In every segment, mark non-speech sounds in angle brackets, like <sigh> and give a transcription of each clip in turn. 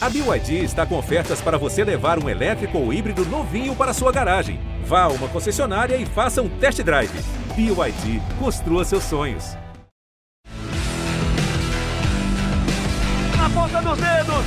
A BYD está com ofertas para você levar um elétrico ou híbrido novinho para sua garagem. Vá a uma concessionária e faça um test drive. BYD, construa seus sonhos. Na ponta dos dedos!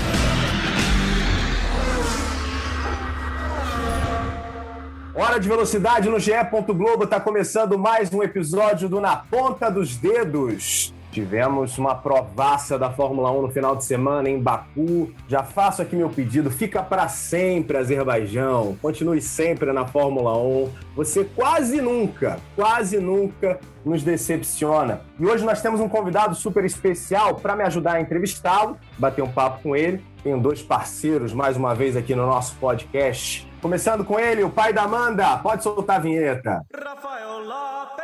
Hora de velocidade no GE. Globo está começando mais um episódio do Na Ponta dos Dedos. Tivemos uma provaça da Fórmula 1 no final de semana em Baku. Já faço aqui meu pedido, fica para sempre Azerbaijão. Continue sempre na Fórmula 1. Você quase nunca, quase nunca nos decepciona. E hoje nós temos um convidado super especial para me ajudar a entrevistá-lo, bater um papo com ele. Tenho dois parceiros mais uma vez aqui no nosso podcast. Começando com ele, o pai da Amanda. Pode soltar a vinheta. Rafael Lopes.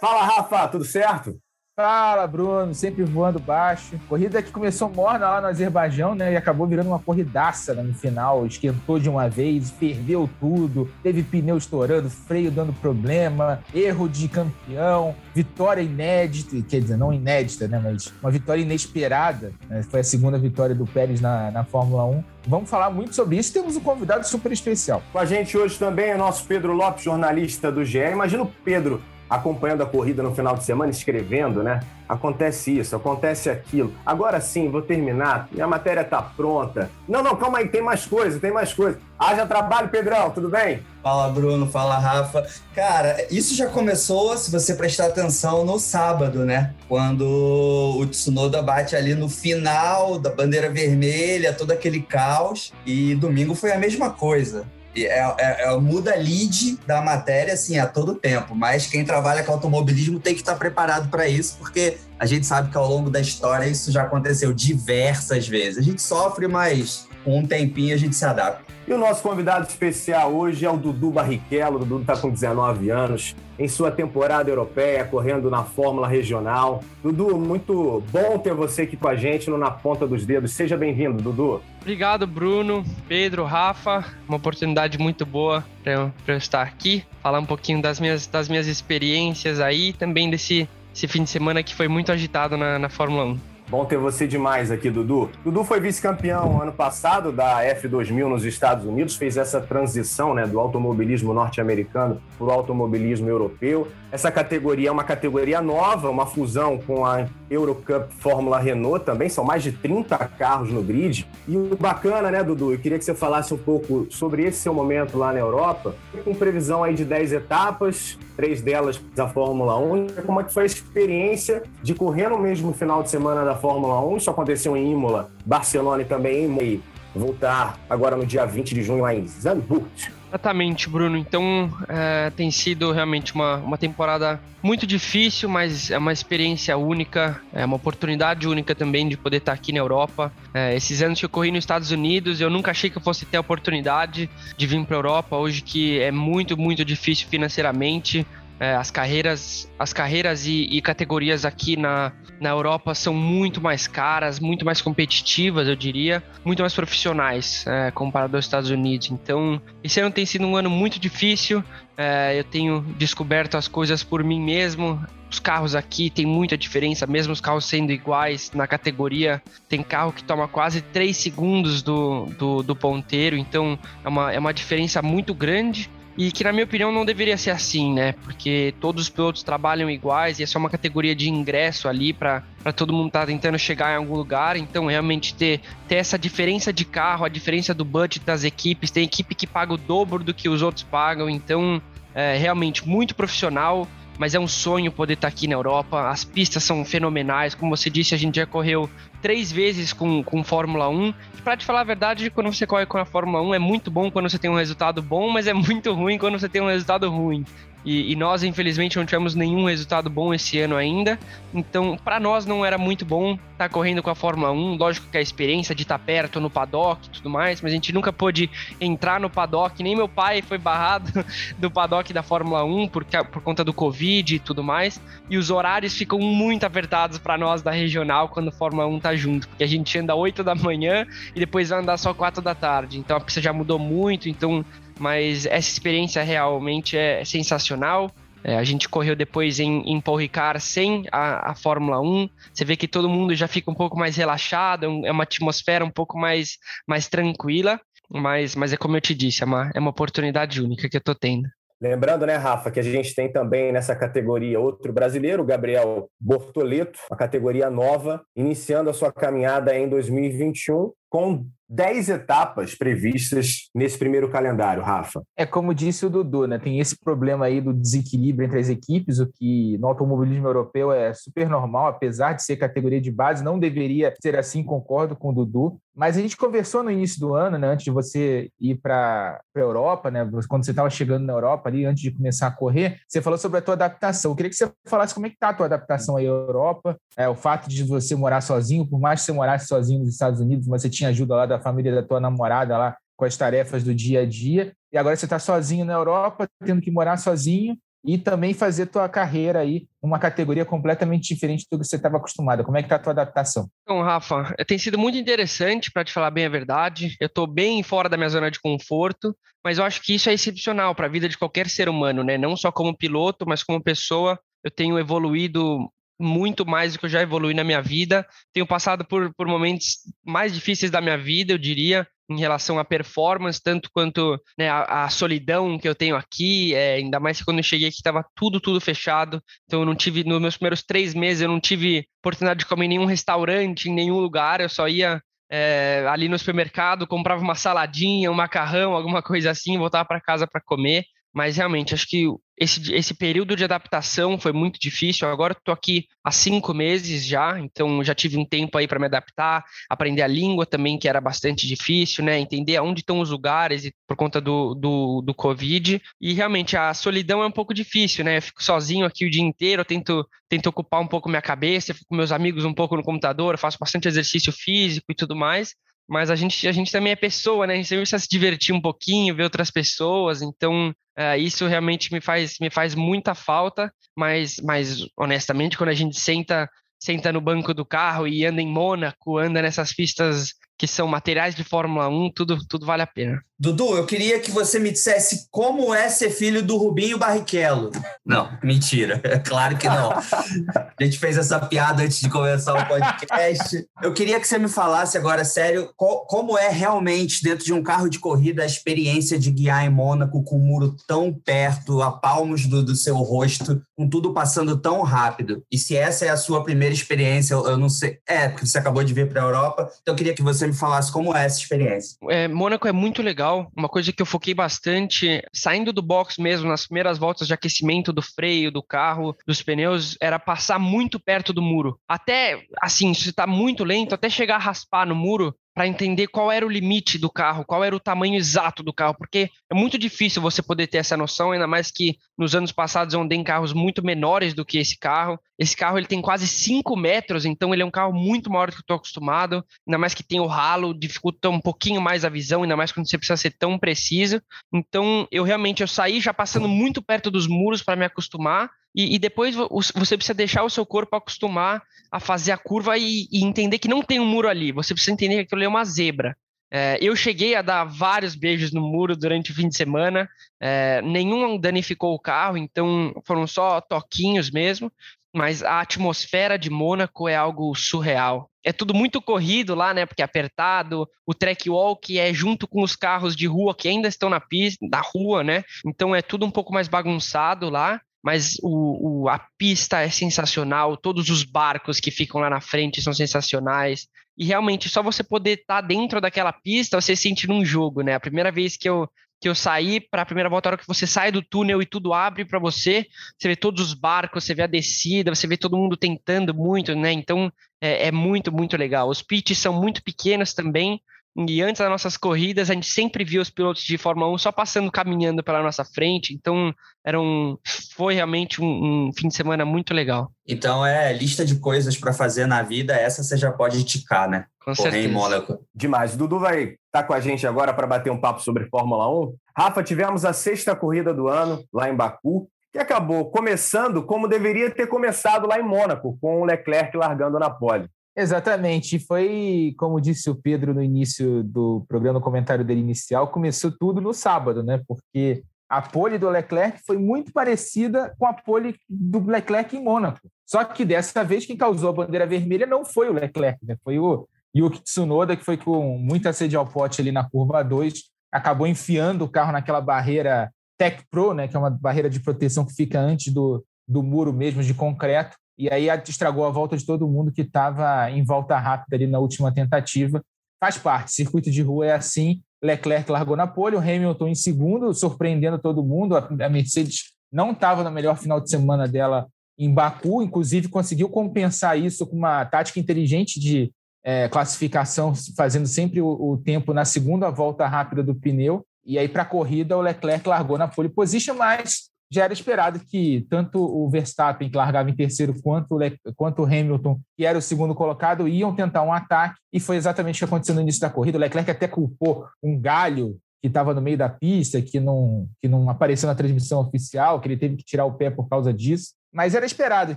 Fala, Rafa, tudo certo? Fala, Bruno, sempre voando baixo. Corrida que começou morna lá no Azerbaijão, né? E acabou virando uma corridaça né, no final. Esquentou de uma vez, ferveu tudo. Teve pneu estourando, freio dando problema, erro de campeão, vitória inédita, quer dizer, não inédita, né? Mas uma vitória inesperada. Né? Foi a segunda vitória do Pérez na, na Fórmula 1. Vamos falar muito sobre isso. Temos um convidado super especial. Com a gente hoje também é nosso Pedro Lopes, jornalista do GE. Imagina o Pedro acompanhando a corrida no final de semana, escrevendo, né? Acontece isso, acontece aquilo. Agora sim, vou terminar. Minha matéria tá pronta. Não, não, calma aí, tem mais coisa, tem mais coisa. Haja trabalho, Pedrão, tudo bem? Fala, Bruno, fala, Rafa. Cara, isso já começou, se você prestar atenção, no sábado, né? Quando o Tsunoda bate ali no final da bandeira vermelha, todo aquele caos. E domingo foi a mesma coisa. É, é, é, muda lead da matéria assim a todo tempo, mas quem trabalha com automobilismo tem que estar preparado para isso, porque a gente sabe que ao longo da história isso já aconteceu diversas vezes. A gente sofre, mas com um tempinho a gente se adapta. E o nosso convidado especial hoje é o Dudu Barrichello. O Dudu está com 19 anos, em sua temporada europeia, correndo na Fórmula Regional. Dudu, muito bom ter você aqui com a gente no Na Ponta dos Dedos. Seja bem-vindo, Dudu. Obrigado, Bruno, Pedro, Rafa. Uma oportunidade muito boa para eu, eu, estar aqui, falar um pouquinho das minhas, das minhas experiências aí, também desse esse fim de semana que foi muito agitado na, na Fórmula 1. Bom ter você demais aqui, Dudu. Dudu foi vice-campeão ano passado da F2000 nos Estados Unidos, fez essa transição né, do automobilismo norte-americano para o automobilismo europeu. Essa categoria é uma categoria nova, uma fusão com a Eurocup Fórmula Renault também, são mais de 30 carros no grid. E o bacana, né, Dudu? Eu queria que você falasse um pouco sobre esse seu momento lá na Europa, com previsão aí de 10 etapas, três delas da Fórmula 1. Como é que foi a experiência de correr no mesmo final de semana da Fórmula 1? Isso aconteceu em Imola, Barcelona e também em voltar agora no dia 20 de junho lá em Zandvoort. Exatamente, Bruno. Então é, tem sido realmente uma, uma temporada muito difícil, mas é uma experiência única, é uma oportunidade única também de poder estar aqui na Europa. É, esses anos que eu corri nos Estados Unidos, eu nunca achei que eu fosse ter a oportunidade de vir para a Europa, hoje que é muito, muito difícil financeiramente. É, as carreiras, as carreiras e, e, categorias aqui na, na Europa são muito mais caras, muito mais competitivas, eu diria, muito mais profissionais é, comparado aos Estados Unidos. Então, esse ano tem sido um ano muito difícil. É, eu tenho descoberto as coisas por mim mesmo. Os carros aqui têm muita diferença, mesmo os carros sendo iguais na categoria. Tem carro que toma quase 3 segundos do, do, do ponteiro, então é uma, é uma diferença muito grande e que na minha opinião não deveria ser assim, né? Porque todos os pilotos trabalham iguais e é só uma categoria de ingresso ali para todo mundo estar tá tentando chegar em algum lugar. Então, realmente ter, ter essa diferença de carro, a diferença do budget das equipes. Tem equipe que paga o dobro do que os outros pagam. Então, é realmente muito profissional mas é um sonho poder estar aqui na Europa. As pistas são fenomenais. Como você disse, a gente já correu três vezes com, com Fórmula 1. Para te falar a verdade, quando você corre com a Fórmula 1 é muito bom quando você tem um resultado bom, mas é <laughs> muito ruim quando você tem um resultado ruim. E, e, nós, infelizmente, não tivemos nenhum resultado bom esse ano ainda. Então, para nós não era muito bom estar tá correndo com a Fórmula 1. Lógico que a experiência de estar tá perto no paddock e tudo mais, mas a gente nunca pôde entrar no paddock. Nem meu pai foi barrado <laughs> do paddock da Fórmula 1 por, por conta do Covid e tudo mais. E os horários ficam muito apertados para nós da regional quando a Fórmula 1 tá junto, porque a gente anda 8 da manhã e depois vai andar só 4 da tarde. Então a pista já mudou muito, então mas essa experiência realmente é sensacional. É, a gente correu depois em, em Paul Ricard sem a, a Fórmula 1. Você vê que todo mundo já fica um pouco mais relaxado, é, é uma atmosfera um pouco mais, mais tranquila. Mas, mas é como eu te disse, é uma, é uma oportunidade única que eu tô tendo. Lembrando, né, Rafa, que a gente tem também nessa categoria outro brasileiro, Gabriel Bortoleto, uma categoria nova, iniciando a sua caminhada em 2021 com 10 etapas previstas nesse primeiro calendário, Rafa. É como disse o Dudu, né? Tem esse problema aí do desequilíbrio entre as equipes, o que no automobilismo europeu é super normal, apesar de ser categoria de base, não deveria ser assim, concordo com o Dudu. Mas a gente conversou no início do ano, né, antes de você ir para a Europa, né, quando você estava chegando na Europa ali, antes de começar a correr, você falou sobre a tua adaptação. Eu queria que você falasse como é que está a tua adaptação à Europa, é, o fato de você morar sozinho, por mais que você morasse sozinho nos Estados Unidos, mas você tinha ajuda lá da família da tua namorada lá com as tarefas do dia a dia, e agora você está sozinho na Europa, tendo que morar sozinho e também fazer tua carreira aí numa categoria completamente diferente do que você estava acostumado. Como é que está a tua adaptação? Então, Rafa, tem sido muito interessante, para te falar bem a verdade. Eu estou bem fora da minha zona de conforto, mas eu acho que isso é excepcional para a vida de qualquer ser humano, né? Não só como piloto, mas como pessoa. Eu tenho evoluído muito mais do que eu já evolui na minha vida. Tenho passado por, por momentos mais difíceis da minha vida, eu diria, em relação à performance, tanto quanto né, a, a, solidão que eu tenho aqui, é, ainda mais que quando eu cheguei aqui estava tudo, tudo fechado. Então eu não tive, nos meus primeiros três meses, eu não tive oportunidade de comer em nenhum restaurante, em nenhum lugar, eu só ia é, ali no supermercado, comprava uma saladinha, um macarrão, alguma coisa assim, voltava para casa para comer. Mas realmente, acho que esse, esse período de adaptação foi muito difícil. Agora estou aqui há cinco meses já, então já tive um tempo aí para me adaptar, aprender a língua também, que era bastante difícil, né? Entender onde estão os lugares por conta do, do, do Covid. E realmente a solidão é um pouco difícil, né? Eu fico sozinho aqui o dia inteiro, tento, tento ocupar um pouco minha cabeça, fico com meus amigos um pouco no computador, faço bastante exercício físico e tudo mais mas a gente, a gente também é pessoa, né? A gente sempre precisa se divertir um pouquinho, ver outras pessoas, então é, isso realmente me faz, me faz muita falta, mas, mas honestamente, quando a gente senta, senta no banco do carro e anda em Mônaco, anda nessas pistas que são materiais de Fórmula 1, tudo, tudo vale a pena. Dudu, eu queria que você me dissesse como é ser filho do Rubinho Barrichello. Não, mentira. <laughs> É claro que não. A gente fez essa piada antes de começar o podcast. Eu queria que você me falasse agora, sério, como é realmente, dentro de um carro de corrida, a experiência de guiar em Mônaco com o muro tão perto, a palmos do, do seu rosto, com tudo passando tão rápido. E se essa é a sua primeira experiência, eu, eu não sei. É, porque você acabou de vir para a Europa, então eu queria que você me falasse como é essa experiência. É, Mônaco é muito legal. Uma coisa que eu foquei bastante, saindo do box mesmo, nas primeiras voltas de aquecimento do freio, do carro, dos pneus, era passar muito perto do muro. Até, assim, se está muito lento, até chegar a raspar no muro, para entender qual era o limite do carro, qual era o tamanho exato do carro, porque é muito difícil você poder ter essa noção, ainda mais que nos anos passados eu andei em carros muito menores do que esse carro. Esse carro ele tem quase 5 metros, então ele é um carro muito maior do que eu estou acostumado, ainda mais que tem o ralo, dificulta um pouquinho mais a visão, ainda mais quando você precisa ser tão preciso. Então eu realmente eu saí já passando muito perto dos muros para me acostumar, e, e, depois você precisa deixar o seu corpo acostumar a fazer a curva e, e, entender que não tem um muro ali. Você precisa entender que aquilo é uma zebra. É, eu cheguei a dar vários beijos no muro durante o fim de semana. É, nenhum danificou o carro, então foram só toquinhos mesmo. Mas a atmosfera de Mônaco é algo surreal. É tudo muito corrido lá, né? Porque é apertado. O track walk é junto com os carros de rua que ainda estão na pista, da rua, né? Então é tudo um pouco mais bagunçado lá mas o, o, a pista é sensacional, todos os barcos que ficam lá na frente são sensacionais. E realmente, só você poder estar tá dentro daquela pista, você sente num jogo, né? A primeira vez que eu, que eu saí para a primeira volta, a hora que você sai do túnel e tudo abre para você, você vê todos os barcos, você vê a descida, você vê todo mundo tentando muito, né? Então é, é muito, muito legal. Os pitches são muito pequenos também, e antes das nossas corridas, a gente sempre via os pilotos de Fórmula 1 só passando, caminhando pela nossa frente. Então, era um, foi realmente um, um fim de semana muito legal. Então, é lista de coisas para fazer na vida, essa você já pode ticar, né? Com Correr certeza. em Mônaco. Demais. Dudu vai estar tá com a gente agora para bater um papo sobre Fórmula 1. Rafa, tivemos a sexta corrida do ano lá em Baku, que acabou começando como deveria ter começado lá em Mônaco, com o Leclerc largando na pole. Exatamente. Foi, como disse o Pedro no início do programa, no comentário dele inicial, começou tudo no sábado, né? Porque a pole do Leclerc foi muito parecida com a pole do Leclerc em Mônaco. Só que dessa vez quem causou a bandeira vermelha não foi o Leclerc, né? foi o Yuki Tsunoda, que foi com muita sede ao pote ali na curva 2, acabou enfiando o carro naquela barreira Tech Pro, né? que é uma barreira de proteção que fica antes do, do muro mesmo de concreto, e aí estragou a volta de todo mundo que estava em volta rápida ali na última tentativa. Faz parte, circuito de rua é assim, Leclerc largou na pole, o Hamilton em segundo, surpreendendo todo mundo. A Mercedes não estava no melhor final de semana dela em Baku, inclusive conseguiu compensar isso com uma tática inteligente de é, classificação, fazendo sempre o, o, tempo na segunda volta rápida do pneu. E aí, para a corrida, o Leclerc largou na pole position, mas já era esperado que tanto o Verstappen, que largava em terceiro, quanto o, Le... quanto o Hamilton, que era o segundo colocado, iam tentar um ataque, e foi exatamente o que aconteceu no início da corrida. O Leclerc até culpou um galho que estava no meio da pista, que não, que não apareceu na transmissão oficial, que ele teve que tirar o pé por causa disso. Mas era esperado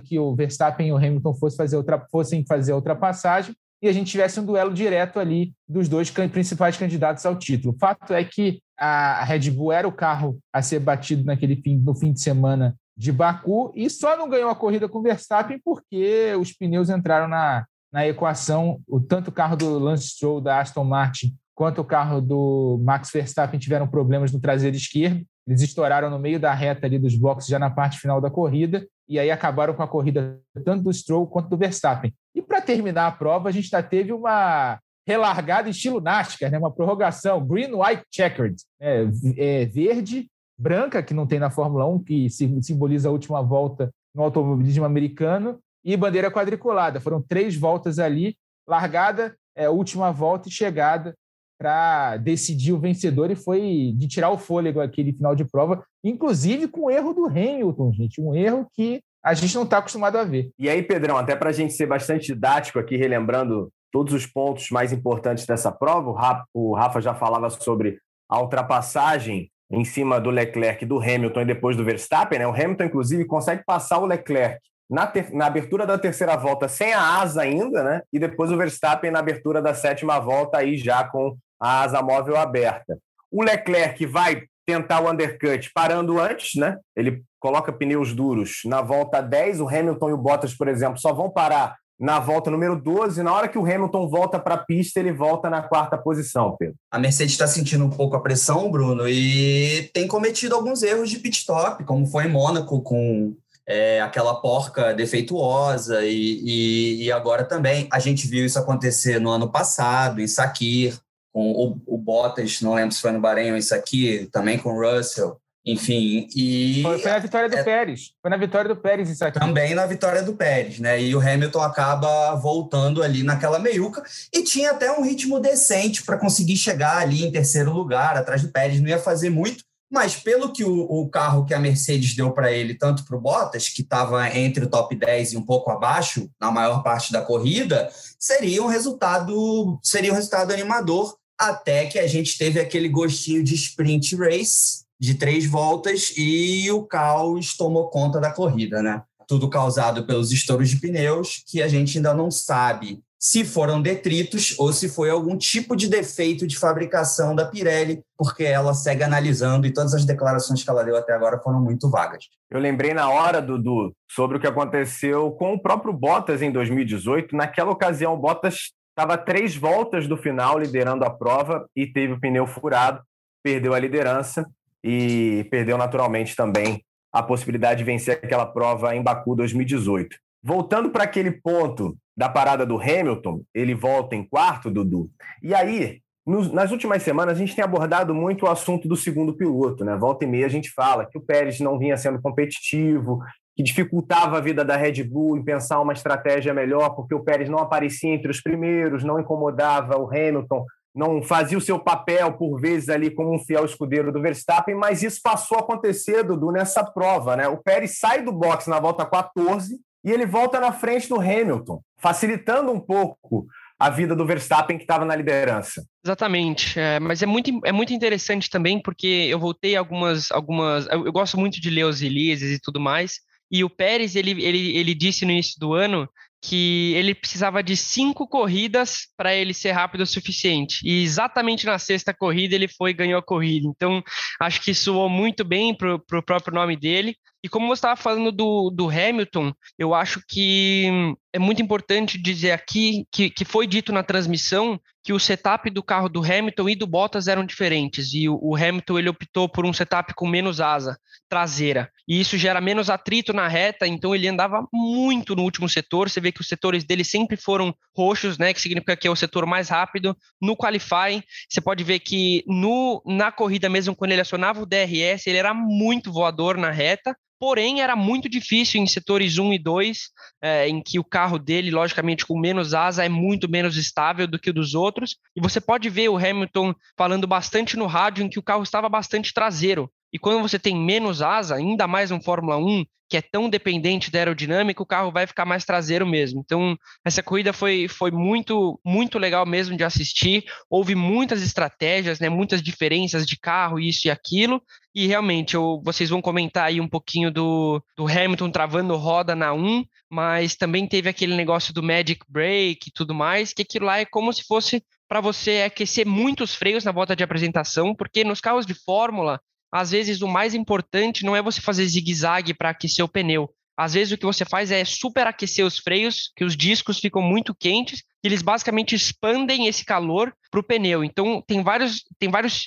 que o Verstappen e o Hamilton fossem fazer, outra, fossem fazer a ultrapassagem e a gente tivesse um duelo direto ali dos dois principais candidatos ao título. O fato é que a Red Bull era o carro a ser batido naquele fim, no fim de semana de Baku e só não ganhou a corrida com o Verstappen porque os pneus entraram na, na equação. O, tanto o carro do Lance Stroll da Aston Martin quanto o carro do Max Verstappen tiveram problemas no traseiro esquerdo. Eles estouraram no meio da reta ali dos boxes já na parte final da corrida e aí acabaram com a corrida tanto do Stroll quanto do Verstappen. E para terminar a prova, a gente já teve uma relargada estilo NASCAR, né? uma prorrogação, green, white, checkered, é, é, verde, branca, que não tem na Fórmula 1, que simboliza a última volta no automobilismo americano, e bandeira quadriculada. Foram três voltas ali, largada, é, última volta e chegada para decidir o vencedor e foi de tirar o fôlego aquele final de prova, inclusive com o erro do Hamilton, gente, um erro que a gente não está acostumado a ver. E aí, Pedrão, até para a gente ser bastante didático aqui, relembrando todos os pontos mais importantes dessa prova, o Rafa já falava sobre a ultrapassagem em cima do Leclerc, do Hamilton e depois do Verstappen, né? O Hamilton, inclusive, consegue passar o Leclerc na, ter... na, abertura da terceira volta sem a asa ainda, né? E depois o Verstappen na abertura da sétima volta aí já com a asa móvel aberta. O Leclerc vai tentar o undercut parando antes, né? Ele coloca pneus duros na volta 10, o Hamilton e o Bottas, por exemplo, só vão parar na volta número 12. Na hora que o Hamilton volta para a pista, ele volta na quarta posição, Pedro. A Mercedes está sentindo um pouco a pressão, Bruno, e tem cometido alguns erros de pit stop, como foi em Mônaco com é, aquela porca defeituosa, e, e, e, agora também. A gente viu isso acontecer no ano passado, em Sakir, com o, o Bottas, não lembro se foi no Bahrein ou isso aqui, também com o Russell. Enfim, e. Foi, na vitória do é, Pérez. Foi na vitória do Pérez isso aqui. Também na vitória do Pérez, né? E o Hamilton acaba voltando ali naquela meiuca e tinha até um ritmo decente para conseguir chegar ali em terceiro lugar, atrás do Pérez. Não ia fazer muito, mas pelo que o, o carro que a Mercedes deu para ele, tanto para o Bottas, que estava entre o top 10 e um pouco abaixo na maior parte da corrida, seria um resultado, seria um resultado animador até que a gente teve aquele gostinho de sprint race de três voltas e o caos tomou conta da corrida, né? Tudo causado pelos estouros de pneus, que a gente ainda não sabe se foram detritos ou se foi algum tipo de defeito de fabricação da Pirelli, porque ela segue analisando e todas as declarações que ela deu até agora foram muito vagas. Eu lembrei na hora, Dudu, sobre o que aconteceu com o próprio Bottas em 2018. Naquela ocasião, o Bottas Estava três voltas do final liderando a prova e teve o pneu furado, perdeu a liderança e perdeu naturalmente também a possibilidade de vencer aquela prova em Baku 2018. Voltando para aquele ponto da parada do Hamilton, ele volta em quarto, Dudu. E aí, nas últimas semanas, a gente tem abordado muito o assunto do segundo piloto, né? Volta e meia a gente fala que o Pérez não vinha sendo competitivo, que dificultava a vida da Red Bull em pensar uma estratégia melhor, porque o Pérez não aparecia entre os primeiros, não incomodava o Hamilton, não fazia o seu papel, por vezes, ali como um fiel escudeiro do Verstappen, mas isso passou a acontecer, Dudu, nessa prova. Né? O Pérez sai do box na volta 14 e ele volta na frente do Hamilton, facilitando um pouco a vida do Verstappen que estava na liderança. Exatamente, é, mas é muito, é muito interessante também porque eu voltei algumas, algumas, eu, eu gosto muito de ler os releases e tudo mais, e o Pérez, ele, ele, ele disse no início do ano que ele precisava de cinco corridas para ele ser rápido o suficiente. E exatamente na sexta corrida ele foi e ganhou a corrida. Então, acho que soou muito bem para o próprio nome dele. E como você estava falando do, do Hamilton, eu acho que é muito importante dizer aqui que, que foi dito na transmissão que o setup do carro do Hamilton e do Bottas eram diferentes. E o, o Hamilton ele optou por um setup com menos asa traseira. E isso gera menos atrito na reta, então ele andava muito no último setor. Você vê que os setores dele sempre foram roxos, né? Que significa que é o setor mais rápido. No qualifying, você pode ver que no, na corrida mesmo, quando ele acionava o DRS, ele era muito voador na reta porém era muito difícil em setores 1 e 2, é, em que o carro dele, logicamente, com menos asa, é muito menos estável do que o dos outros. E você pode ver o Hamilton falando bastante no rádio em que o carro estava bastante traseiro. E quando você tem menos asa, ainda mais no Fórmula 1, que é tão dependente da aerodinâmica, o carro vai ficar mais traseiro mesmo. Então, essa corrida foi, foi muito, muito legal mesmo de assistir. Houve muitas estratégias, né, muitas diferenças de carro, isso e aquilo. E realmente, eu, vocês vão comentar aí um pouquinho do, do Hamilton travando roda na 1, mas também teve aquele negócio do Magic Break e tudo mais, que aquilo lá é como se fosse para você aquecer muitos freios na volta de apresentação, porque nos carros de Fórmula às vezes o mais importante não é você fazer zigue-zague para aquecer o pneu. Às vezes o que você faz é superaquecer os freios, que os discos ficam muito quentes, eles basicamente expandem esse calor para o pneu. Então tem vários, tem vários,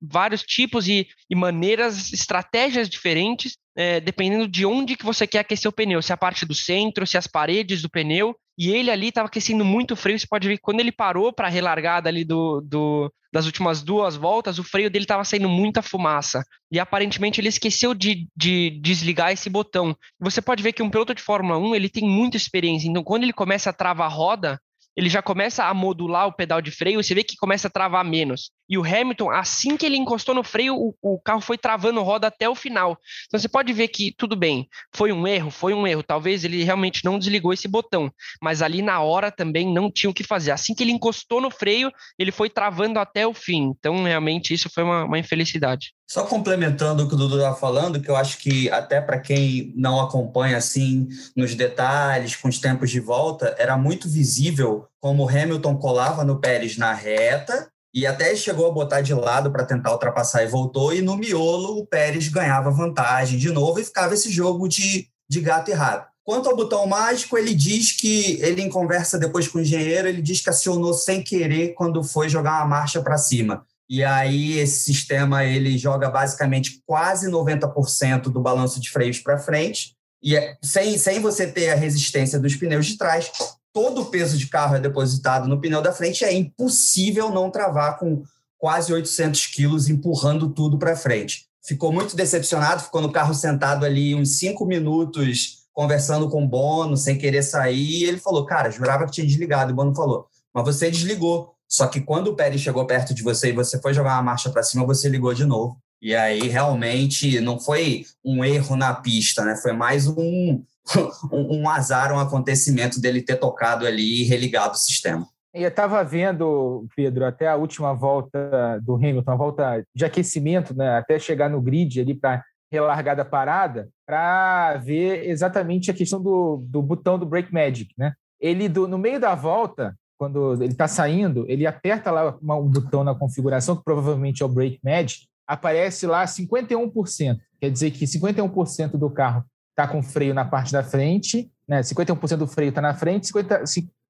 vários tipos e, e maneiras, estratégias diferentes, é, dependendo de onde que você quer aquecer o pneu, se é a parte do centro, se é as paredes do pneu. E ele ali estava aquecendo muito freio. Você pode ver que quando ele parou para a relargada ali do, do, das últimas duas voltas, o freio dele estava saindo muita fumaça. E aparentemente ele esqueceu de, de, desligar esse botão. Você pode ver que um piloto de Fórmula 1 ele tem muita experiência. Então, quando ele começa a travar a roda, ele já começa a modular o pedal de freio, você vê que começa a travar menos. E o Hamilton, assim que ele encostou no freio, o, o, carro foi travando roda até o final. Então você pode ver que, tudo bem, foi um erro, foi um erro. Talvez ele realmente não desligou esse botão, mas ali na hora também não tinha o que fazer. Assim que ele encostou no freio, ele foi travando até o fim. Então, realmente, isso foi uma, uma infelicidade. Só complementando o que o Dudu estava falando, que eu acho que até para quem não acompanha assim nos detalhes, com os tempos de volta, era muito visível como o Hamilton colava no Pérez na reta e até chegou a botar de lado para tentar ultrapassar e voltou, e no miolo o Pérez ganhava vantagem de novo e ficava esse jogo de, de gato e rato. Quanto ao botão mágico, ele diz que, ele em conversa depois com o engenheiro, ele diz que acionou sem querer quando foi jogar uma marcha para cima. E aí esse sistema ele joga basicamente quase 90% do balanço de freios para frente. E é, sem, sem você ter a resistência dos pneus de trás, todo o peso de carro é depositado no pneu da frente. É impossível não travar com quase 800 quilos empurrando tudo para frente. Ficou muito decepcionado, ficou no carro sentado ali uns cinco minutos conversando com o Bono, sem querer sair. E ele falou: Cara, jurava que tinha desligado. E o Bono falou: Mas você desligou. Só que quando o Pérez chegou perto de você e você foi jogar uma marcha para cima, você ligou de novo. E aí realmente não foi um erro na pista, né? Foi mais um, <laughs> um azar, um acontecimento dele ter tocado ali e religado o sistema. Eu estava vendo, Pedro, até a última volta do Hamilton, a volta de aquecimento, né, até chegar no grid ali para relargada parada, para ver exatamente a questão do, do botão do Brake Magic. Né? Ele, do, no meio da volta, quando ele está saindo, ele aperta lá um botão na configuração, que provavelmente é o Brake Magic, aparece lá 51%. Quer dizer que 51% do carro está com freio na parte da frente, né? 51% do freio está na frente, 50,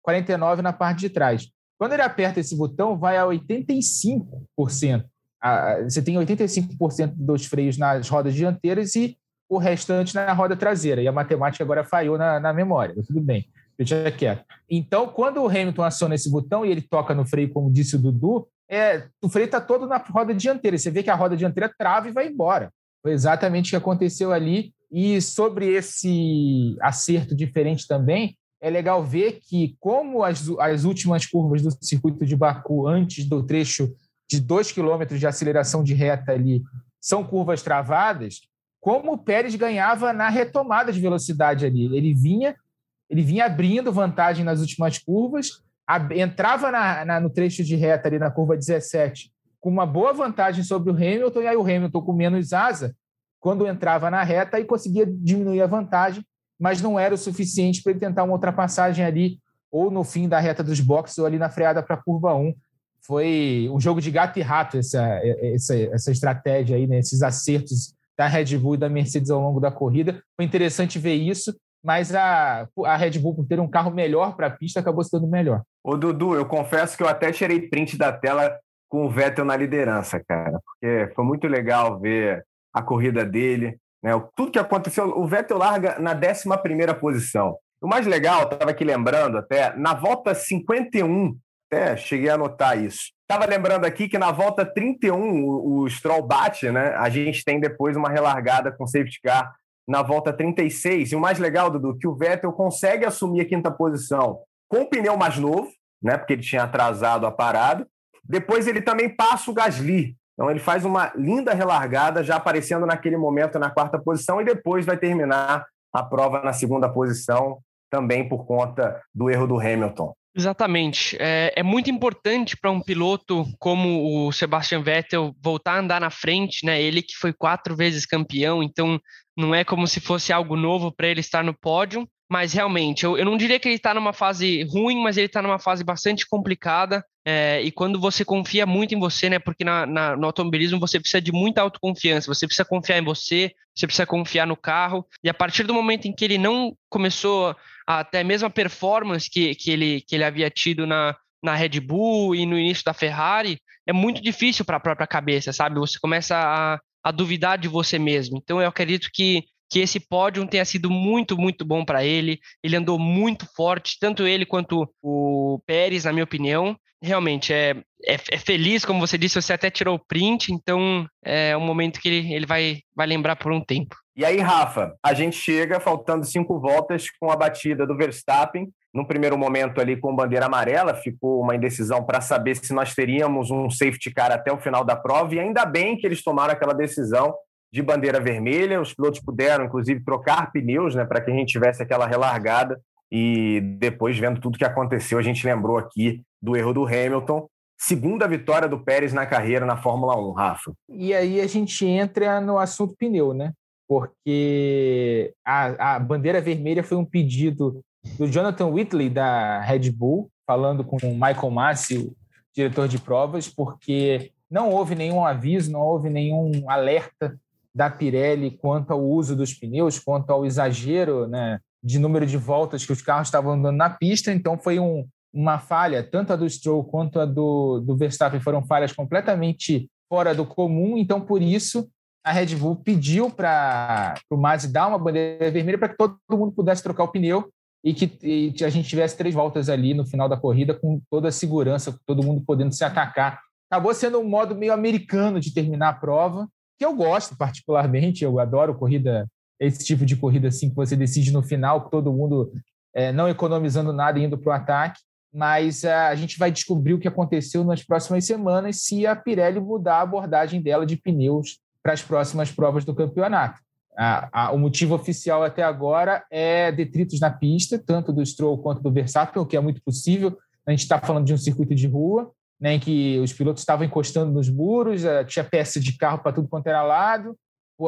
49% na parte de trás. Quando ele aperta esse botão, vai a 85%. Você tem 85% dos freios nas rodas dianteiras e o restante na roda traseira. E a matemática agora falhou na, na memória, tudo bem Então, quando o Hamilton aciona esse botão e ele toca no freio, como disse o Dudu, é, o freio está todo na roda dianteira. Você vê que a roda dianteira trava e vai embora. Foi exatamente o que aconteceu ali. E sobre esse acerto diferente também, é legal ver que, como as, as últimas curvas do circuito de Baku, antes do trecho de 2 km de aceleração de reta ali, são curvas travadas, como o Pérez ganhava na retomada de velocidade ali. Ele vinha ele vinha abrindo vantagem nas últimas curvas, entrava na, na, no trecho de reta ali na curva 17 com uma boa vantagem sobre o Hamilton, e aí o Hamilton com menos asa, quando entrava na reta, e conseguia diminuir a vantagem mas não era o suficiente para ele tentar uma ultrapassagem ali, ou no fim da reta dos boxes, ou ali na freada para a curva 1. Foi um jogo de gato e rato essa, essa, essa estratégia aí, né? esses acertos da Red Bull e da Mercedes ao longo da corrida. Foi interessante ver isso, mas a, a Red Bull, por ter um carro melhor para a pista, acabou se dando melhor. Ô, Dudu, eu confesso que eu até tirei print da tela com o Vettel na liderança, cara, porque foi muito legal ver a corrida dele, né? Tudo que aconteceu, o Vettel larga na 11 posição. O mais legal, estava aqui lembrando até, na volta 51, até cheguei a anotar isso. Estava lembrando aqui que na volta 31 o, o Stroll bate, né? A gente tem depois uma relargada com safety car na volta 36. E o mais legal, Dudu, que o Vettel consegue assumir a quinta posição com o pneu mais novo, né? Porque ele tinha atrasado a parada. Depois ele também passa o Gasly. Então ele faz uma linda relargada, já aparecendo naquele momento na quarta posição, e depois vai terminar a prova na segunda posição, também por conta do erro do Hamilton. Exatamente. É, é muito importante para um piloto como o Sebastian Vettel voltar a andar na frente, né? Ele que foi quatro vezes campeão, então não é como se fosse algo novo para ele estar no pódio. Mas realmente, eu, eu não diria que ele está numa fase ruim, mas ele está numa fase bastante complicada. É, e quando você confia muito em você, né? Porque na, na, no automobilismo você precisa de muita autoconfiança, você precisa confiar em você, você precisa confiar no carro. E a partir do momento em que ele não começou até mesmo a performance que, que, ele, que ele havia tido na, na Red Bull e no início da Ferrari, é muito difícil para a própria cabeça, sabe? Você começa a, a duvidar de você mesmo. Então eu acredito que que esse pódio tenha sido muito, muito bom para ele. Ele andou muito forte, tanto ele quanto o Pérez, na minha opinião realmente é, é, é, feliz, como você disse, você até tirou o print, então é um momento que ele, ele vai, vai lembrar por um tempo. E aí, Rafa, a gente chega faltando cinco voltas com a batida do Verstappen. No primeiro momento ali com bandeira amarela, ficou uma indecisão para saber se nós teríamos um safety car até o final da prova, e ainda bem que eles tomaram aquela decisão de bandeira vermelha. Os pilotos puderam, inclusive, trocar pneus né, para que a gente tivesse aquela relargada e depois, vendo tudo que aconteceu, a gente lembrou aqui do erro do Hamilton. Segunda vitória do Pérez na carreira na Fórmula 1, Rafa. E aí a gente entra no assunto pneu, né? Porque a, a bandeira vermelha foi um pedido do Jonathan Whitley, da Red Bull, falando com o Michael Massi, diretor de provas, porque não houve nenhum aviso, não houve nenhum alerta da Pirelli quanto ao uso dos pneus, quanto ao exagero né, de número de voltas que os carros estavam andando na pista, então foi um, uma falha, tanto a do Stroll quanto a do, do Verstappen foram falhas completamente fora do comum, então por isso a Red Bull pediu para o Mazzi dar uma bandeira vermelha para que todo mundo pudesse trocar o pneu e que e a gente tivesse três voltas ali no final da corrida com toda a segurança, todo mundo podendo se atacar. Acabou sendo um modo meio americano de terminar a prova, que eu gosto particularmente, eu adoro corrida esse tipo de corrida assim que você decide no final, todo mundo é, não economizando nada e indo para o ataque. Mas é, a gente vai descobrir o que aconteceu nas próximas semanas se a Pirelli mudar a abordagem dela de pneus para as próximas provas do campeonato. A, a, o motivo oficial até agora é detritos na pista, tanto do Stroll quanto do Verstappen, o que é muito possível. A gente está falando de um circuito de rua, né, em que os pilotos estavam encostando nos muros, é, tinha peça de carro para tudo quanto era lado,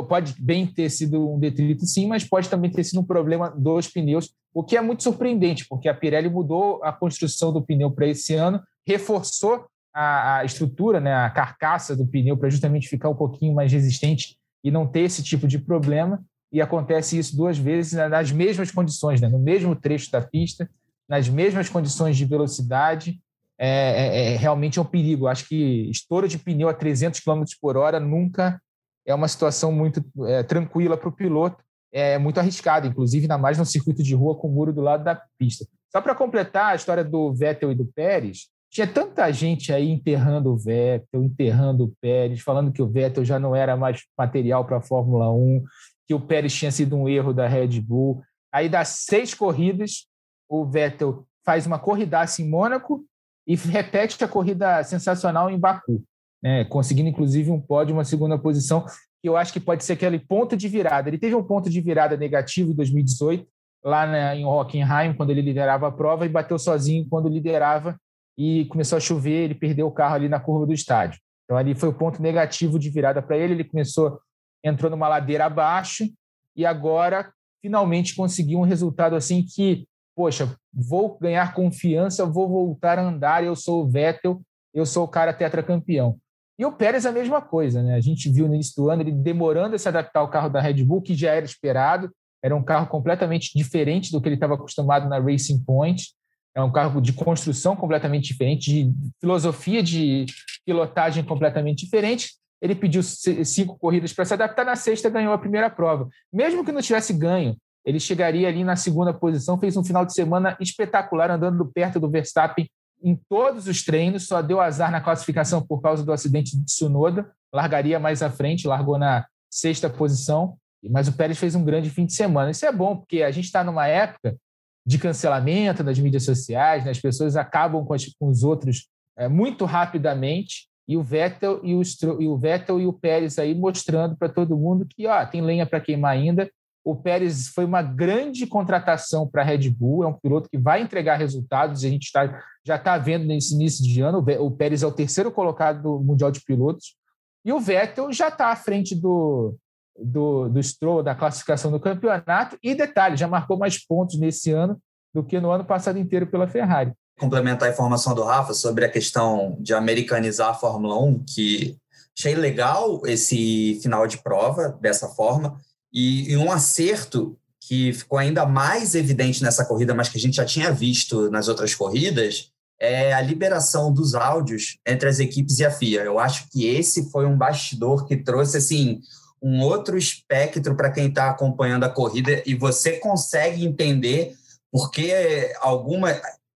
pode bem ter sido um detrito, sim, mas pode também ter sido um problema dos pneus, o que é muito surpreendente, porque a Pirelli mudou a construção do pneu para esse ano, reforçou a, a, estrutura, né, a carcaça do pneu para justamente ficar um pouquinho mais resistente e não ter esse tipo de problema. E acontece isso duas vezes nas mesmas condições, né, no mesmo trecho da pista, nas mesmas condições de velocidade. É, é, é realmente é um perigo. Acho que estouro de pneu a 300 km por hora nunca é uma situação muito é, tranquila para o piloto, é muito arriscado, inclusive, ainda mais no circuito de rua com o muro do lado da pista. Só para completar a história do Vettel e do Pérez, tinha tanta gente aí enterrando o Vettel, enterrando o Pérez, falando que o Vettel já não era mais material para a Fórmula 1, que o Pérez tinha sido um erro da Red Bull. Aí, das seis corridas, o Vettel faz uma corridaça em Mônaco e repete a corrida sensacional em Baku né, conseguindo inclusive um pódio, uma segunda posição, que eu acho que pode ser aquele ponto de virada. Ele teve um ponto de virada negativo em 2018, lá na, em Hockenheim, quando ele liderava a prova, e bateu sozinho quando liderava e começou a chover, ele perdeu o carro ali na curva do estádio. Então ali foi o ponto negativo de virada para ele, ele começou, entrou numa ladeira abaixo, e agora finalmente conseguir um resultado assim que, poxa, vou ganhar confiança, vou voltar a andar, eu sou o Vettel, eu sou o cara tetracampeão. E o Pérez a mesma coisa, né? A gente viu no início do ano ele demorando a se adaptar ao carro da Red Bull, que já era esperado, era um carro completamente diferente do que ele estava acostumado na Racing Point. É um carro de construção completamente diferente, de filosofia de pilotagem completamente diferente. Ele pediu cinco corridas para se adaptar, na sexta ganhou a primeira prova. Mesmo que não tivesse ganho, ele chegaria ali na segunda posição, fez um final de semana espetacular, andando perto do Verstappen em todos os treinos, só deu azar na classificação por causa do acidente de Tsunoda, largaria mais à frente, largou na sexta posição, mas o Pérez fez um grande fim de semana. Isso é bom, porque a gente está numa época de cancelamento nas mídias sociais, né? as pessoas acabam com, as, com os outros é, muito rapidamente, e o Vettel e o, e o Vettel e o Pérez aí mostrando para todo mundo que ó, tem lenha para queimar ainda. O Pérez foi uma grande contratação para a Red Bull, é um piloto que vai entregar resultados, a gente tá, já está vendo nesse início de ano. O Pérez é o terceiro colocado do Mundial de Pilotos, e o Vettel já está à frente do, do, do Stroll, da classificação do campeonato. E detalhe, já marcou mais pontos nesse ano do que no ano passado inteiro pela Ferrari. Complementar a informação do Rafa sobre a questão de americanizar a Fórmula 1, que achei legal esse final de prova dessa forma. E, e um acerto que ficou ainda mais evidente nessa corrida, mas que a gente já tinha visto nas outras corridas, é a liberação dos áudios entre as equipes e a FIA. Eu acho que esse foi um bastidor que trouxe assim um outro espectro para quem está acompanhando a corrida e você consegue entender porque alguma,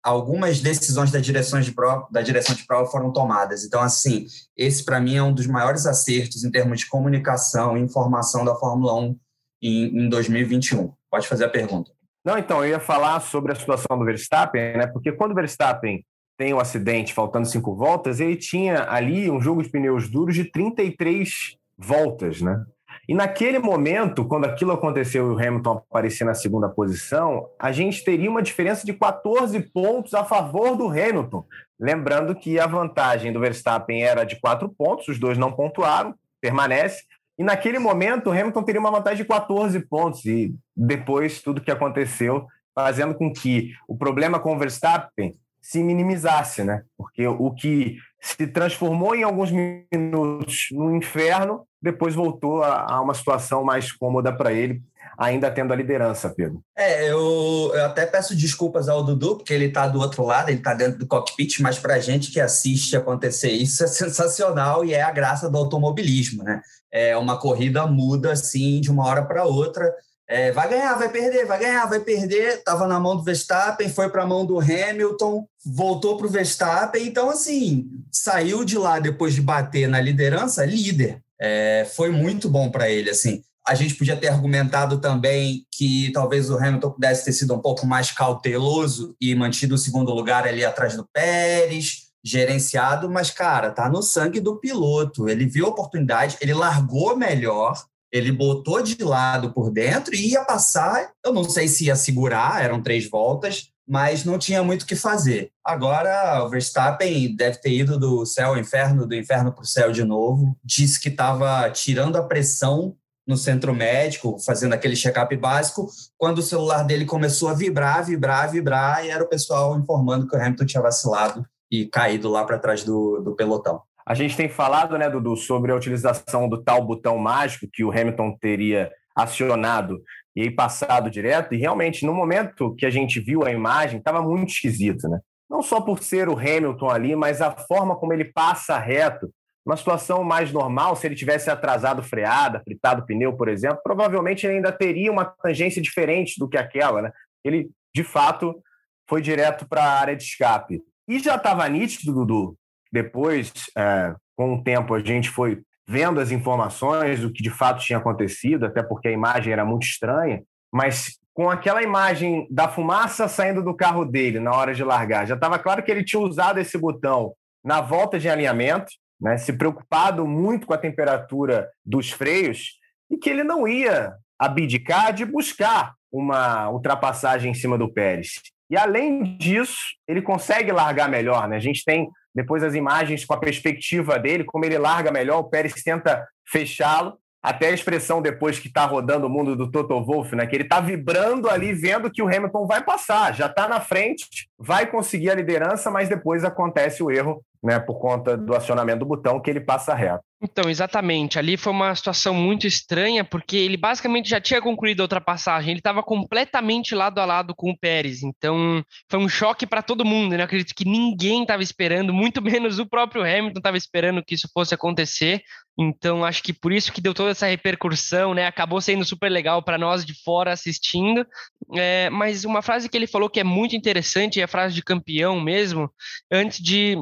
algumas decisões da direção de prova, da direção de prova foram tomadas. Então, assim, esse para mim é um dos maiores acertos em termos de comunicação e informação da Fórmula 1 em, em 2021. Pode fazer a pergunta. Não, então, eu ia falar sobre a situação do Verstappen, né? Porque quando o Verstappen tem o um acidente faltando cinco voltas, ele tinha ali um jogo de pneus duros de 33 voltas, né? E naquele momento, quando aquilo aconteceu e o Hamilton aparecia na segunda posição, a gente teria uma diferença de 14 pontos a favor do Hamilton. Lembrando que a vantagem do Verstappen era de quatro pontos, os dois não pontuaram, permanece. E naquele momento, o Hamilton teria uma vantagem de 14 pontos. E depois, tudo que aconteceu, fazendo com que o problema com o Verstappen se minimizasse, né? Porque o que se transformou em alguns minutos no inferno, depois voltou a, a uma situação mais cômoda para ele, ainda tendo a liderança, Pedro. É, eu, eu até peço desculpas ao Dudu, porque ele está do outro lado, ele está dentro do cockpit, mas para a gente que assiste acontecer isso <laughs> é sensacional e é a graça do automobilismo, né? É uma corrida muda assim de uma hora para outra. É, vai ganhar, vai perder, vai ganhar, vai perder. Estava na mão do Verstappen, foi para a mão do Hamilton, voltou para o Verstappen. Então, assim, saiu de lá depois de bater na liderança, líder. É, foi muito bom para ele. Assim, a gente podia ter argumentado também que talvez o Hamilton pudesse ter sido um pouco mais cauteloso e mantido o segundo lugar ali atrás do Pérez, gerenciado, mas, cara, tá no sangue do piloto. Ele viu a oportunidade, ele largou melhor, ele botou de lado por dentro e ia passar. Eu não sei se ia segurar, eram três voltas, mas não tinha muito o que fazer. Agora, o Verstappen deve ter ido do céu ao inferno, do inferno para o céu de novo. Disse que estava tirando a pressão no centro médico, fazendo aquele check-up básico, quando o celular dele começou a vibrar, vibrar, vibrar, e era o pessoal informando que o Hamilton tinha vacilado e caído lá para trás do, do pelotão. A gente tem falado, né, Dudu, sobre a utilização do tal botão mágico que o Hamilton teria acionado e aí passado direto, e realmente, no momento que a gente viu a imagem, estava muito esquisito, né? Não só por ser o Hamilton ali, mas a forma como ele passa reto. Uma situação mais normal, se ele tivesse atrasado freada, fritado pneu, por exemplo, provavelmente ele ainda teria uma tangência diferente do que aquela, né? Ele, de fato, foi direto para a área de escape. E já estava nítido, Dudu, depois, é, com o tempo, a gente foi vendo as informações do que de fato tinha acontecido, até porque a imagem era muito estranha, mas com aquela imagem da fumaça saindo do carro dele na hora de largar, já estava claro que ele tinha usado esse botão na volta de alinhamento, né, se preocupado muito com a temperatura dos freios e que ele não ia abdicar de buscar uma ultrapassagem em cima do Pérez. E além disso, ele consegue largar melhor, né? A gente tem depois as imagens com a perspectiva dele, como ele larga melhor, o Pérez tenta fechá-lo até a expressão depois que está rodando o mundo do Toto Wolff, né? Que ele está vibrando ali, vendo que o Hamilton vai passar, já está na frente, vai conseguir a liderança, mas depois acontece o erro, né? Por conta do acionamento do botão que ele passa reto. Então, exatamente. Ali foi uma situação muito estranha, porque ele basicamente já tinha concluído a ultrapassagem. Ele estava completamente lado a lado com o Pérez. Então, foi um choque para todo mundo. Né? Eu acredito que ninguém estava esperando, muito <laughs> menos o próprio Hamilton estava esperando que isso fosse acontecer. Então, acho que por isso que deu toda essa repercussão, né? Acabou sendo super legal para nós de fora assistindo. É, mas uma frase que ele falou que é muito interessante, é frase de campeão mesmo, antes de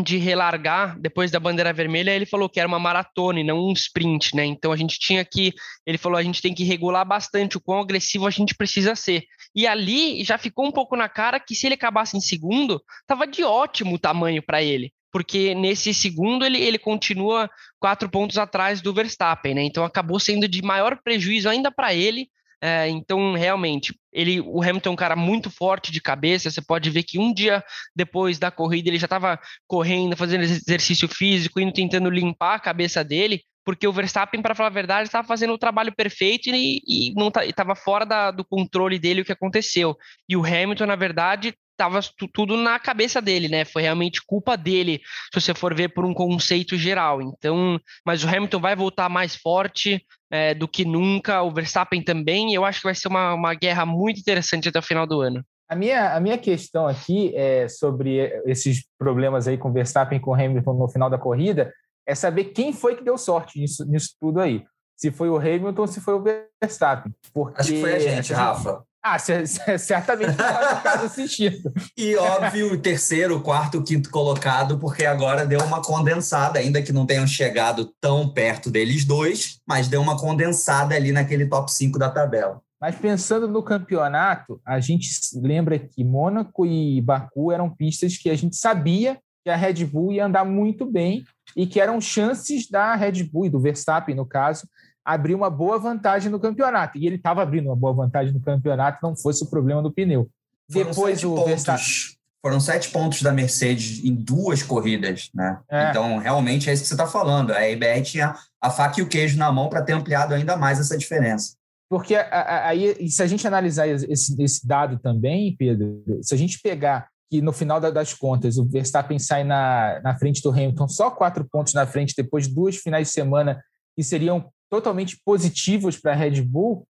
de relargar depois da bandeira vermelha, ele falou que era uma maratona e não um sprint, né? Então a gente tinha que, ele falou, a gente tem que regular bastante o quão agressivo a gente precisa ser. E ali já ficou um pouco na cara que se ele acabasse em segundo, tava de ótimo tamanho para ele, porque nesse segundo ele, ele continua quatro pontos atrás do Verstappen, né? Então acabou sendo de maior prejuízo ainda para ele é, então, realmente, ele, o Hamilton é um cara muito forte de cabeça. Você pode ver que um dia depois da corrida ele já estava correndo, fazendo exercício físico, indo tentando limpar a cabeça dele, porque o Verstappen, para falar a verdade, estava fazendo o trabalho perfeito e, e não estava fora da, do controle dele o que aconteceu. E o Hamilton, na verdade, estava tudo na cabeça dele, né? Foi realmente culpa dele, se você for ver por um conceito geral. Então, mas o Hamilton vai voltar mais forte é, do que nunca, o Verstappen também. eu acho que vai ser uma, uma guerra muito interessante até o final do ano. A minha, a minha questão aqui é sobre esses problemas aí com o Verstappen e com o Hamilton no final da corrida é saber quem foi que deu sorte nisso, nisso tudo aí. Se foi o Hamilton ou se foi o Verstappen. Porque Acho que foi a gente, Rafa. Ah, <laughs> certamente não assistindo. E óbvio, o terceiro, quarto, quinto colocado, porque agora deu uma condensada, ainda que não tenham chegado tão perto deles dois, mas deu uma condensada ali naquele top 5 da tabela. Mas pensando no campeonato, a gente lembra que Mônaco e Baku eram pistas que a gente sabia que a Red Bull ia andar muito bem e que eram chances da Red Bull e do Verstappen, no caso, abrir uma boa vantagem no campeonato. E ele estava abrindo uma boa vantagem no campeonato, não fosse o problema do pneu. Foram Depois o Verstappen. Foram sete pontos da Mercedes em duas corridas, né? É. Então, realmente é isso que você está falando. A IBR tinha a faca e o queijo na mão para ter ampliado ainda mais essa diferença. Porque aí, se a gente analisar esse, esse dado também, Pedro, se a gente pegar que no final das contas o Verstappen sai na, na frente do Hamilton só quatro pontos na frente depois de duas finais de semana que seriam totalmente positivos para a Red Bull,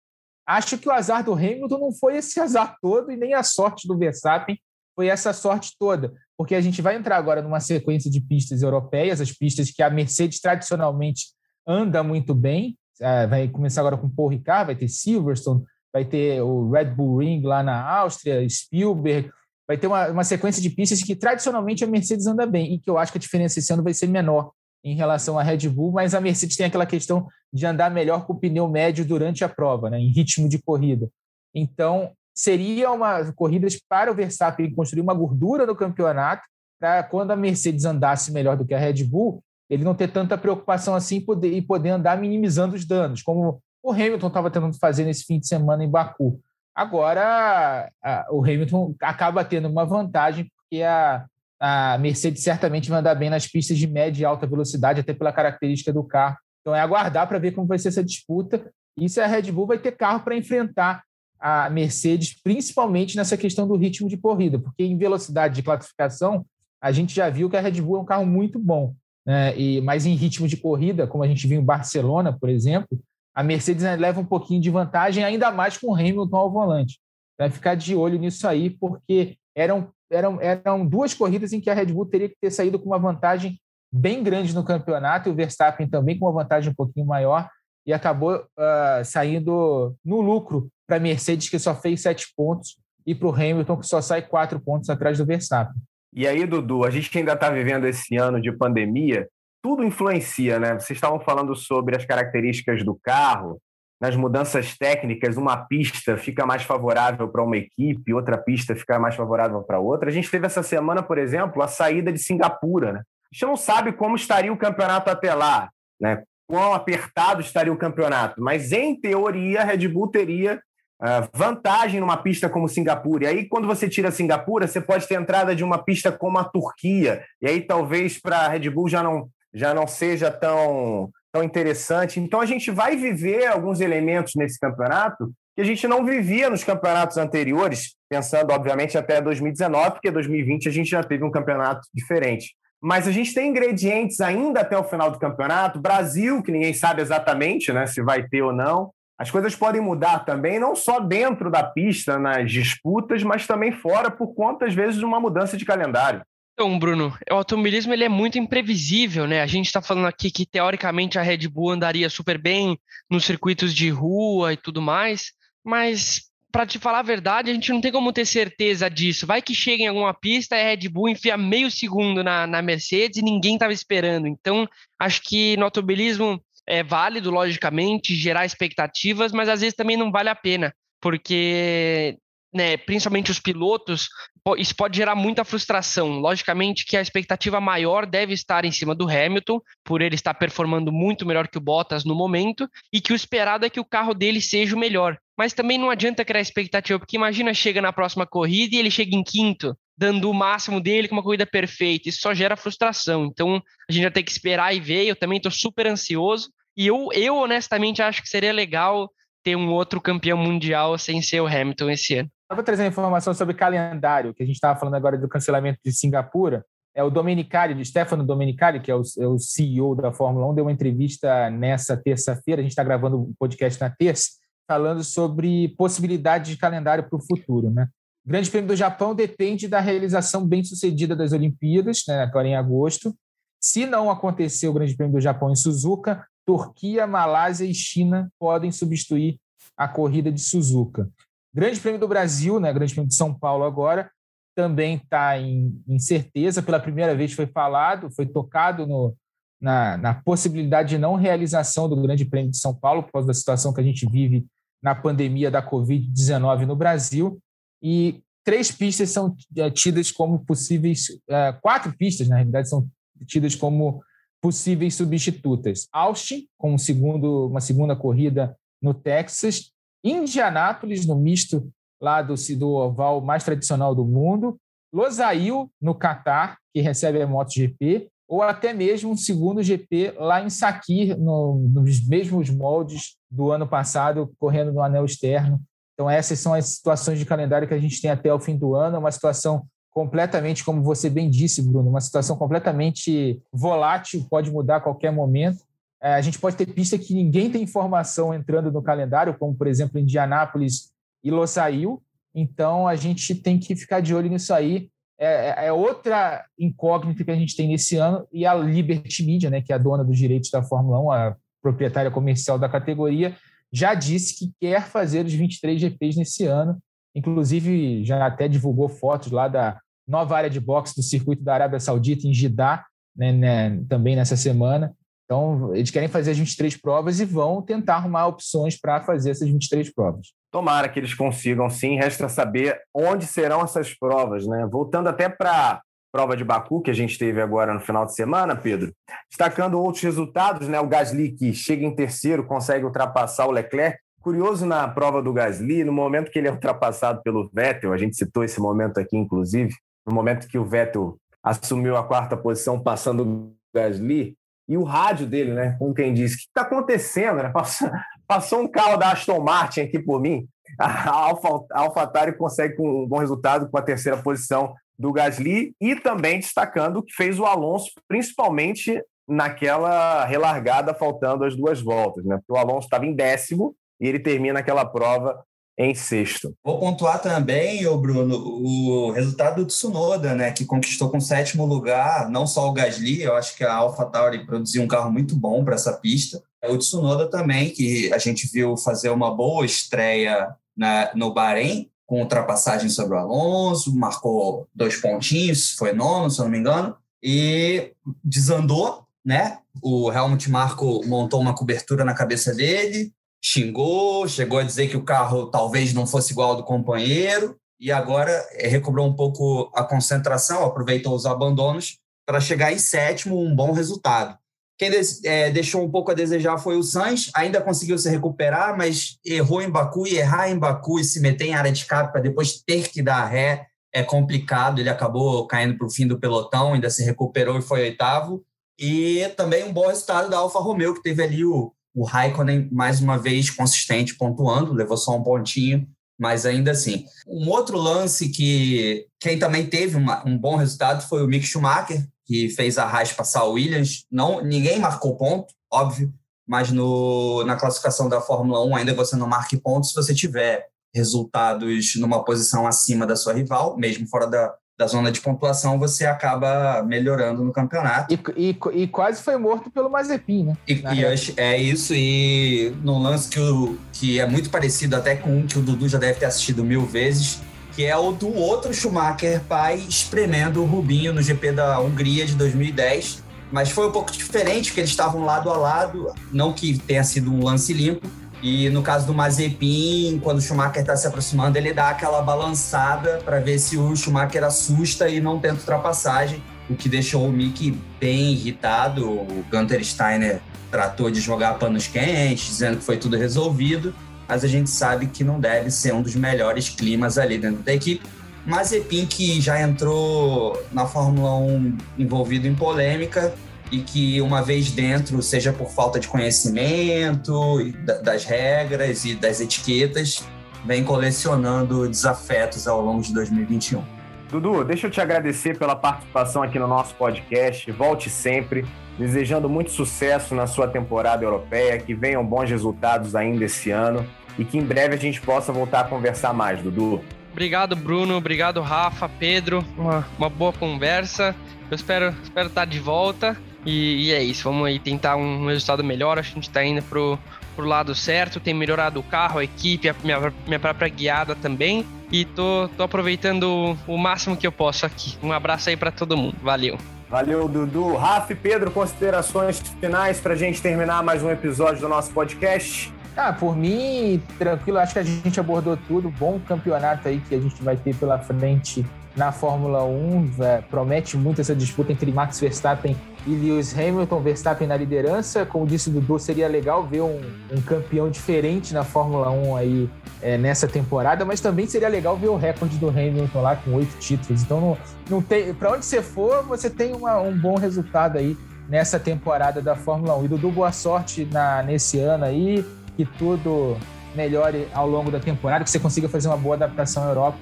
acho que o azar do Hamilton não foi esse azar todo e nem a sorte do Verstappen foi essa sorte toda, porque a gente vai entrar agora numa sequência de pistas europeias, as pistas que a Mercedes tradicionalmente anda muito bem, é, vai começar agora com Paul Ricard, vai ter Silverstone, vai ter o Red Bull Ring lá na Áustria, Spielberg, vai ter uma, uma sequência de pistas que tradicionalmente a Mercedes anda bem e que eu acho que a diferença esse ano vai ser menor em relação à Red Bull, mas a Mercedes tem aquela questão de andar melhor com o pneu médio durante a prova, né, em ritmo de corrida. Então, seria uma corrida para o Verstappen construir uma gordura no campeonato, para quando a Mercedes andasse melhor do que a Red Bull, ele não ter tanta preocupação assim poder, e poder andar minimizando os danos, como o Hamilton estava tentando fazer nesse fim de semana em Baku. Agora, a, o Hamilton acaba tendo uma vantagem, porque a, a Mercedes certamente vai andar bem nas pistas de média e alta velocidade, até pela característica do carro. Então é aguardar para ver como vai ser essa disputa e se a Red Bull vai ter carro para enfrentar a Mercedes, principalmente nessa questão do ritmo de corrida, porque em velocidade de classificação a gente já viu que a Red Bull é um carro muito bom, né? E mas em ritmo de corrida, como a gente viu em Barcelona, por exemplo, a Mercedes leva um pouquinho de vantagem, ainda mais com o Hamilton ao volante. Vai ficar de olho nisso aí, porque eram eram, eram duas corridas em que a Red Bull teria que ter saído com uma vantagem bem grande no campeonato e o Verstappen também com uma vantagem um pouquinho maior e acabou uh, saindo no lucro para a Mercedes, que só fez sete pontos, e para o Hamilton, que só sai quatro pontos atrás do Verstappen. E aí, Dudu, a gente ainda está vivendo esse ano de pandemia, tudo influencia, né? Vocês estavam falando sobre as características do carro, nas mudanças técnicas, uma pista fica mais favorável para uma equipe, outra pista fica mais favorável para outra. A gente teve essa semana, por exemplo, a saída de Singapura. Né? A gente não sabe como estaria o campeonato até lá, né? quão apertado estaria o campeonato, mas em teoria a Red Bull teria uh, vantagem numa pista como Singapura. E aí, quando você tira Singapura, você pode ter entrada de uma pista como a Turquia, e aí talvez para a Red Bull já não já não seja tão, tão interessante. Então a gente vai viver alguns elementos nesse campeonato que a gente não vivia nos campeonatos anteriores, pensando, obviamente, até 2019, porque 2020 a gente já teve um campeonato diferente. Mas a gente tem ingredientes ainda até o final do campeonato. Brasil, que ninguém sabe exatamente né, se vai ter ou não. As coisas podem mudar também, não só dentro da pista, nas disputas, mas também fora, por conta, às vezes, de uma mudança de calendário. Então, Bruno, o automobilismo ele é muito imprevisível, né? A gente está falando aqui que teoricamente a Red Bull andaria super bem nos circuitos de rua e tudo mais, mas para te falar a verdade, a gente não tem como ter certeza disso. Vai que chega em alguma pista e a Red Bull enfia meio segundo na, na Mercedes e ninguém estava esperando. Então, acho que no automobilismo é válido, logicamente, gerar expectativas, mas às vezes também não vale a pena, porque né, principalmente os pilotos, isso pode gerar muita frustração. Logicamente que a expectativa maior deve estar em cima do Hamilton, por ele estar performando muito melhor que o Bottas no momento, e que o esperado é que o carro dele seja o melhor. Mas também não adianta criar expectativa, porque imagina chega na próxima corrida e ele chega em quinto, dando o máximo dele com uma corrida perfeita. Isso só gera frustração. Então a gente vai ter que esperar e ver. Eu também estou super ansioso. E eu, eu honestamente acho que seria legal ter um outro campeão mundial sem ser o Hamilton esse ano. Vou trazer informação sobre calendário, que a gente estava falando agora do cancelamento de Singapura. É o Domenicali, de Stefano Domenicali, que é o, é o CEO da Fórmula 1, deu uma entrevista nessa terça-feira. A gente está gravando o um podcast na terça, falando sobre possibilidade de calendário para o futuro. Né? O Grande Prêmio do Japão depende da realização bem-sucedida das Olimpíadas, né, agora em agosto. Se não acontecer o Grande Prêmio do Japão em Suzuka, Turquia, Malásia e China podem substituir a corrida de Suzuka. Grande Prêmio do Brasil, né, Grande Prêmio de São Paulo agora, também está em incerteza. Pela primeira vez foi falado, foi tocado no, na, na, possibilidade de não realização do Grande Prêmio de São Paulo, por causa da situação que a gente vive na pandemia da Covid-19 no Brasil. E três pistas são é, tidas como possíveis, é, quatro pistas, na realidade, são tidas como possíveis substitutas. Austin, com um segundo, uma segunda corrida no Texas, Indianápolis, no misto lá do, do oval mais tradicional do mundo, Losail, no Catar, que recebe a MotoGP, ou até mesmo um segundo GP lá em Sakir, no, nos mesmos moldes do ano passado, correndo no anel externo. Então, essas são as situações de calendário que a gente tem até o fim do ano. É uma situação completamente, como você bem disse, Bruno, uma situação completamente volátil, pode mudar a qualquer momento. É, a gente pode ter pista que ninguém tem informação entrando no calendário, como, por exemplo, Indianápolis e Losail. Então, a gente tem que ficar de olho nisso aí. É, é, é, outra incógnita que a gente tem nesse ano. E a Liberty Media, né, que é a dona dos direitos da Fórmula 1, a proprietária comercial da categoria, já disse que quer fazer os 23 GPs nesse ano. Inclusive, já até divulgou fotos lá da nova área de boxe do circuito da Arábia Saudita, em Jeddah, né, né, também nessa semana. Então, eles querem fazer as 23 provas e vão tentar arrumar opções para fazer essas 23 provas. Tomara que eles consigam, sim. Resta saber onde serão essas provas, né? Voltando até para a prova de Baku, que a gente teve agora no final de semana, Pedro, destacando outros resultados, né? O Gasly, que chega em terceiro, consegue ultrapassar o Leclerc. Curioso na prova do Gasly, no momento que ele é ultrapassado pelo Vettel, a gente citou esse momento aqui, inclusive, no momento que o Vettel assumiu a quarta posição, passando o Gasly, e o rádio dele, né? Como quem diz, o que está acontecendo? Né? <laughs> Passou, passou, um carro da Aston Martin aqui por mim. <laughs> A Alfa, a consegue com um bom resultado com a terceira posição do Gasly e também destacando que fez o Alonso, principalmente naquela relargada faltando as duas voltas, né? O Alonso estava em décimo e ele termina aquela prova em sexto. Vou pontuar também, o Bruno, o resultado do Tsunoda, né, que conquistou com sétimo lugar, não só o Gasly, eu acho que a AlphaTauri produziu um carro muito bom para essa pista. O Tsunoda também, que a gente viu fazer uma boa estreia na, no Bahrein, com ultrapassagem sobre o Alonso, marcou dois pontinhos, foi nono, se eu não me engano, e desandou, né? O Helmut Marko montou uma cobertura na cabeça dele, xingou, chegou a dizer que o carro talvez não fosse igual ao do companheiro, e agora é, recobrou um pouco a concentração, aproveitou os abandonos para chegar em sétimo, um bom resultado. Quem é, deixou um pouco a desejar foi o Sainz, ainda conseguiu se recuperar, mas errou em Baku e errar em Baku e se meter em área de escape para depois ter que dar ré é complicado. Ele acabou caindo para o fim do pelotão, ainda se recuperou e foi oitavo. E também um bom resultado da Alfa Romeo, que teve ali o, o Raikkonen mais uma vez consistente, pontuando, levou só um pontinho, mas ainda assim. Um outro lance que quem também teve uma, um bom resultado foi o Mick Schumacher, que fez a Haas passar o Williams. Não, ninguém marcou ponto, óbvio, mas no, na classificação da Fórmula 1 ainda você não marque pontos se você tiver resultados numa posição acima da sua rival, mesmo fora da, da zona de pontuação, você acaba melhorando no campeonato. E, e, e quase foi morto pelo Mazepin, né? E, e é isso, e num lance que, o, que é muito parecido até com um que o Dudu já deve ter assistido mil vezes, que é o do outro Schumacher pai espremendo o Rubinho no GP da Hungria de 2010. Mas foi um pouco diferente, porque eles estavam lado a lado, não que tenha sido um lance limpo, e no caso do Mazepin, quando o Schumacher está se aproximando, ele dá aquela balançada para ver se o Schumacher assusta e não tenta ultrapassagem, o que deixou o Mick bem irritado. O Gunter Steiner tratou de jogar panos quentes, dizendo que foi tudo resolvido, mas a gente sabe que não deve ser um dos melhores climas ali dentro da equipe. Mazepin, que já entrou na Fórmula 1 envolvido em polêmica, e que uma vez dentro, seja por falta de conhecimento das regras e das etiquetas, vem colecionando desafetos ao longo de 2021. Dudu, deixa eu te agradecer pela participação aqui no nosso podcast. Volte sempre, desejando muito sucesso na sua temporada europeia, que venham bons resultados ainda esse ano e que em breve a gente possa voltar a conversar mais, Dudu. Obrigado, Bruno. Obrigado, Rafa, Pedro. Uma, uma boa conversa. Eu espero, espero estar de volta. E, e, é isso, vamos aí tentar um resultado melhor. Acho que a gente está indo pro, pro lado certo, tem melhorado o carro, a equipe, a minha, minha própria guiada também. E tô, tô aproveitando o máximo que eu posso aqui. Um abraço aí para todo mundo. Valeu. Valeu, Dudu. Rafa e Pedro, considerações finais para a gente terminar mais um episódio do nosso podcast. Ah, por mim, tranquilo, acho que a gente abordou tudo. Bom campeonato aí que a gente vai ter pela frente na Fórmula 1. É, promete muito essa disputa entre Max Verstappen e Lewis Hamilton. Verstappen na liderança. Como disse o Dudu, seria legal ver um, um campeão diferente na Fórmula 1 aí é, nessa temporada, mas também seria legal ver o recorde do Hamilton lá com oito títulos. Então, não, não para onde você for, você tem uma, um bom resultado aí nessa temporada da Fórmula 1. E Dudu, boa sorte na, nesse ano aí, que tudo melhore ao longo da temporada, que você consiga fazer uma boa adaptação à Europa.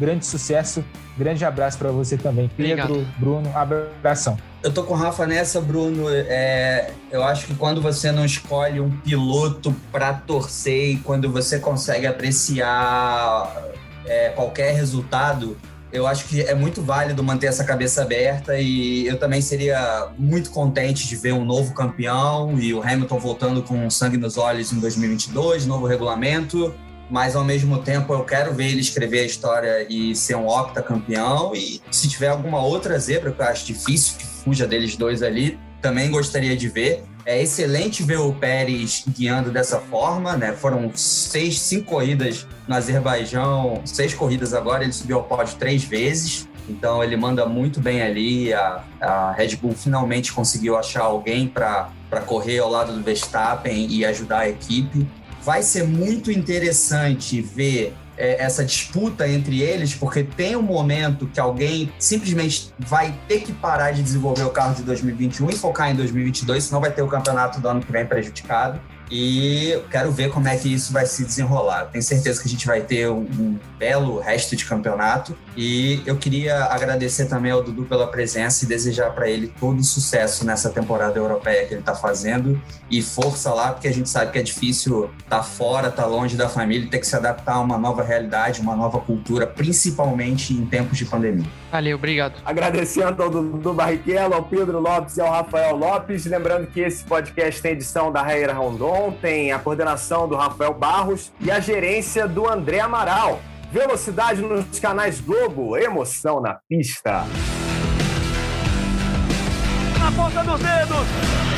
Grande sucesso, grande abraço para você também, Pedro, Obrigado. Bruno, abração. Eu tô com o Rafa nessa, Bruno. É, eu acho que quando você não escolhe um piloto para torcer e quando você consegue apreciar é, qualquer resultado, eu acho que é muito válido manter essa cabeça aberta e eu também seria muito contente de ver um novo campeão e o Hamilton voltando com sangue nos olhos em 2022, novo regulamento, mas ao mesmo tempo eu quero ver ele escrever a história e ser um octacampeão e se tiver alguma outra zebra que eu acho difícil que fuja deles dois ali, também gostaria de ver. É excelente ver o Pérez guiando dessa forma, né? Foram seis, cinco corridas no Azerbaijão, seis corridas agora, ele subiu ao pódio três vezes. Então ele manda muito bem ali. A, a Red Bull finalmente conseguiu achar alguém para correr ao lado do Verstappen e ajudar a equipe. Vai ser muito interessante ver é, essa disputa entre eles, porque tem um momento que alguém simplesmente vai ter que parar de desenvolver o carro de 2021 e focar em 2022, senão vai ter o campeonato do ano que vem prejudicado. E quero ver como é que isso vai se desenrolar. Tenho certeza que a gente vai ter um, um, belo resto de campeonato. E eu queria agradecer também ao Dudu pela presença e desejar para ele todo sucesso nessa temporada europeia que ele está fazendo. E força lá, porque a gente sabe que é difícil estar tá fora, estar tá longe da família, ter que se adaptar a uma nova realidade, uma nova cultura, principalmente em tempos de pandemia. Valeu, obrigado. Agradecendo ao Dudu Barrichello, ao Pedro Lopes e ao Rafael Lopes. Lembrando que esse podcast tem edição da Raíra Rondon tem a coordenação do Rafael Barros e a gerência do André Amaral. Velocidade nos canais Globo, emoção na pista. Na ponta dos dedos